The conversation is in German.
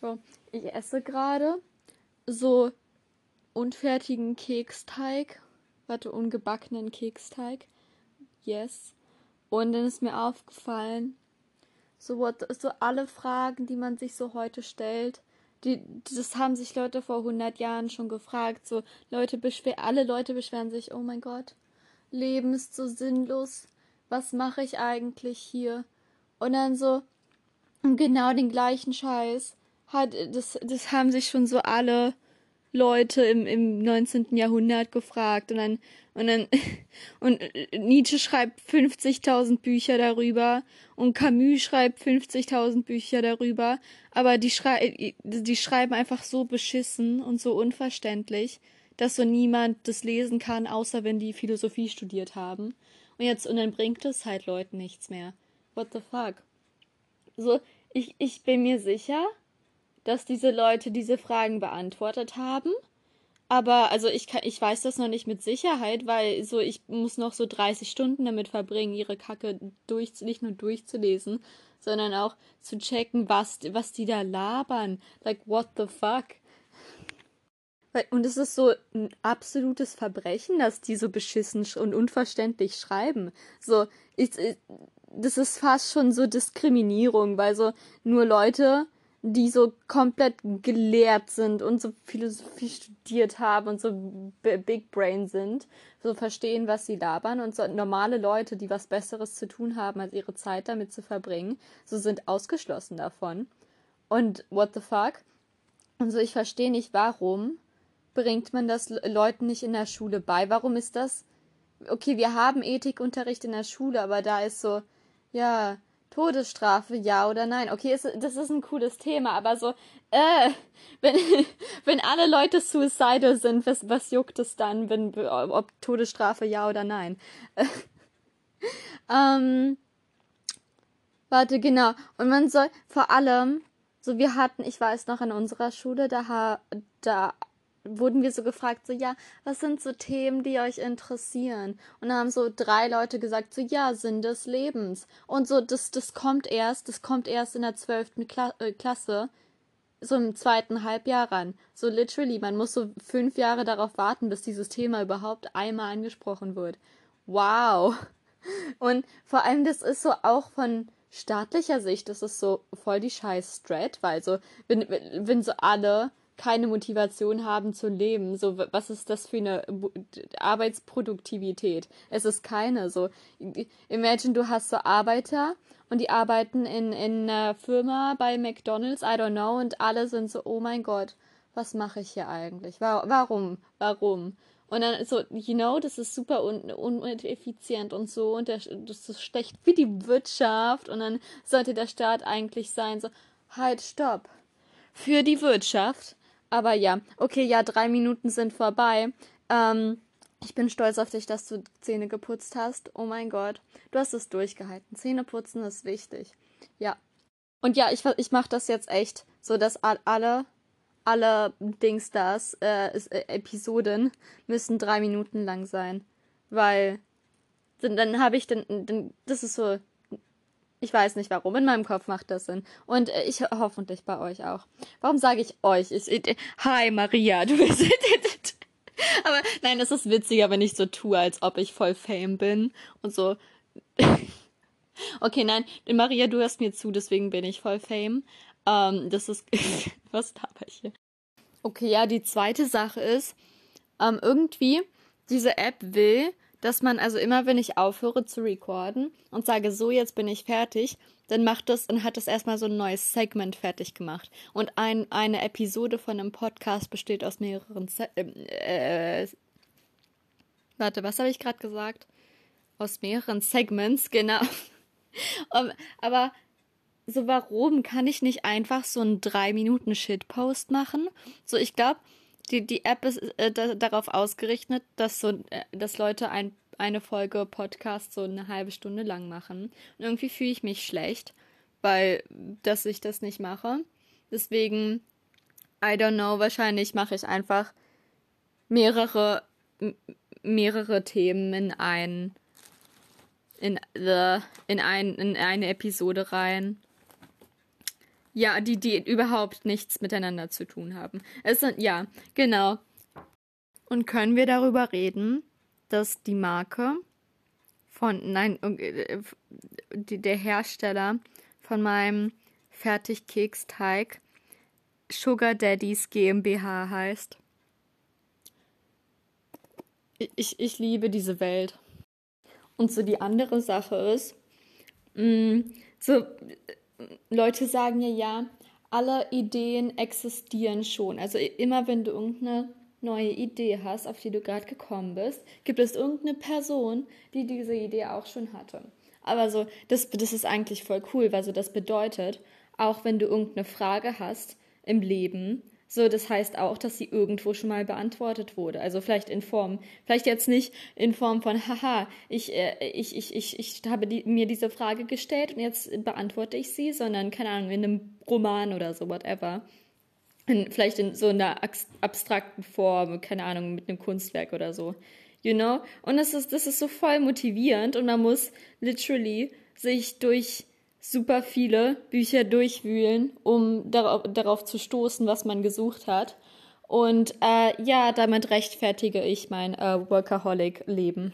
So, ich esse gerade so unfertigen Keksteig. Warte, ungebackenen Keksteig. Yes. Und dann ist mir aufgefallen, so, what, so alle Fragen, die man sich so heute stellt, die, das haben sich Leute vor 100 Jahren schon gefragt. So, Leute beschwer, alle Leute beschweren sich, oh mein Gott, Leben ist so sinnlos. Was mache ich eigentlich hier? Und dann so, genau den gleichen Scheiß hat, das, das haben sich schon so alle Leute im, im 19. Jahrhundert gefragt und dann, und dann, und Nietzsche schreibt 50.000 Bücher darüber und Camus schreibt 50.000 Bücher darüber, aber die, schrei die schreiben einfach so beschissen und so unverständlich, dass so niemand das lesen kann, außer wenn die Philosophie studiert haben. Und jetzt, und dann bringt es halt Leuten nichts mehr. What the fuck? So, ich, ich bin mir sicher, dass diese Leute diese Fragen beantwortet haben. Aber also ich kann, ich weiß das noch nicht mit Sicherheit, weil so ich muss noch so 30 Stunden damit verbringen, ihre Kacke durch, nicht nur durchzulesen, sondern auch zu checken, was, was die da labern. Like, what the fuck? Und es ist so ein absolutes Verbrechen, dass die so beschissen und unverständlich schreiben. So, ich, das ist fast schon so Diskriminierung, weil so nur Leute, die so komplett gelehrt sind und so Philosophie studiert haben und so Big Brain sind, so verstehen, was sie labern und so normale Leute, die was Besseres zu tun haben, als ihre Zeit damit zu verbringen, so sind ausgeschlossen davon. Und what the fuck? Und so, ich verstehe nicht, warum bringt man das Leuten nicht in der Schule bei? Warum ist das? Okay, wir haben Ethikunterricht in der Schule, aber da ist so, ja, Todesstrafe, ja oder nein? Okay, ist, das ist ein cooles Thema, aber so, äh, wenn, wenn alle Leute suicidal sind, was, was juckt es dann, wenn, ob Todesstrafe, ja oder nein? ähm, warte, genau. Und man soll vor allem, so wir hatten, ich weiß noch in unserer Schule, da, da wurden wir so gefragt, so, ja, was sind so Themen, die euch interessieren? Und dann haben so drei Leute gesagt, so, ja, Sinn des Lebens. Und so, das, das kommt erst, das kommt erst in der zwölften Kla äh, Klasse, so im zweiten Halbjahr ran. So literally, man muss so fünf Jahre darauf warten, bis dieses Thema überhaupt einmal angesprochen wird. Wow. Und vor allem, das ist so auch von staatlicher Sicht, das ist so voll die scheiß Strat, weil so, wenn, wenn so alle keine Motivation haben zu leben. So, was ist das für eine Arbeitsproduktivität? Es ist keine. So, imagine, du hast so Arbeiter und die arbeiten in, in einer Firma bei McDonalds, I don't know, und alle sind so, oh mein Gott, was mache ich hier eigentlich? Warum? Warum? Und dann so, you know, das ist super un uneffizient und so und der, das ist schlecht für die Wirtschaft und dann sollte der Staat eigentlich sein, so, halt, stopp. Für die Wirtschaft aber ja, okay, ja, drei Minuten sind vorbei. Ähm, ich bin stolz auf dich, dass du Zähne geputzt hast. Oh mein Gott, du hast es durchgehalten. Zähne putzen ist wichtig. Ja. Und ja, ich, ich mache das jetzt echt, so dass alle, alle Dingstars, äh, äh, Episoden müssen drei Minuten lang sein. Weil dann, dann habe ich dann, dann, das ist so ich weiß nicht warum. In meinem Kopf macht das Sinn. Und äh, ich hoffentlich bei euch auch. Warum sage ich euch? Ich, ich, hi Maria, du bist. Aber nein, es ist witziger, wenn ich so tue, als ob ich voll Fame bin und so. okay, nein, Maria, du hörst mir zu, deswegen bin ich voll Fame. Ähm, das ist. was laber ich hier? Okay, ja, die zweite Sache ist, ähm, irgendwie, diese App will, dass man also immer, wenn ich aufhöre zu recorden und sage, so, jetzt bin ich fertig, dann macht das, dann hat das erstmal so ein neues Segment fertig gemacht. Und ein, eine Episode von einem Podcast besteht aus mehreren, Se äh, äh, warte, was habe ich gerade gesagt? Aus mehreren Segments, genau. um, aber so, warum kann ich nicht einfach so einen drei Minuten Shitpost machen? So, ich glaube, die, die App ist äh, da, darauf ausgerichtet, dass so, äh, dass Leute ein, eine Folge Podcast so eine halbe Stunde lang machen. Und irgendwie fühle ich mich schlecht, weil, dass ich das nicht mache. Deswegen, I don't know, wahrscheinlich mache ich einfach mehrere, mehrere Themen in ein, in the, in ein, in eine Episode rein. Ja, die, die überhaupt nichts miteinander zu tun haben. Es sind, ja, genau. Und können wir darüber reden, dass die Marke von, nein, äh, der Hersteller von meinem Fertigkeksteig Sugar Daddies GmbH heißt? Ich, ich liebe diese Welt. Und so die andere Sache ist, mh, mm, so Leute sagen ja, ja, alle Ideen existieren schon. Also immer wenn du irgendeine neue Idee hast, auf die du gerade gekommen bist, gibt es irgendeine Person, die diese Idee auch schon hatte. Aber so, das, das ist eigentlich voll cool, weil so das bedeutet, auch wenn du irgendeine Frage hast im Leben, so, das heißt auch, dass sie irgendwo schon mal beantwortet wurde. Also vielleicht in Form, vielleicht jetzt nicht in Form von, haha, ich, äh, ich, ich, ich, ich habe die, mir diese Frage gestellt und jetzt beantworte ich sie, sondern, keine Ahnung, in einem Roman oder so, whatever. In, vielleicht in so einer abstrakten Form, keine Ahnung, mit einem Kunstwerk oder so. You know? Und das ist, das ist so voll motivierend und man muss literally sich durch super viele Bücher durchwühlen, um darauf, darauf zu stoßen, was man gesucht hat. Und äh, ja, damit rechtfertige ich mein äh, Workaholic-Leben.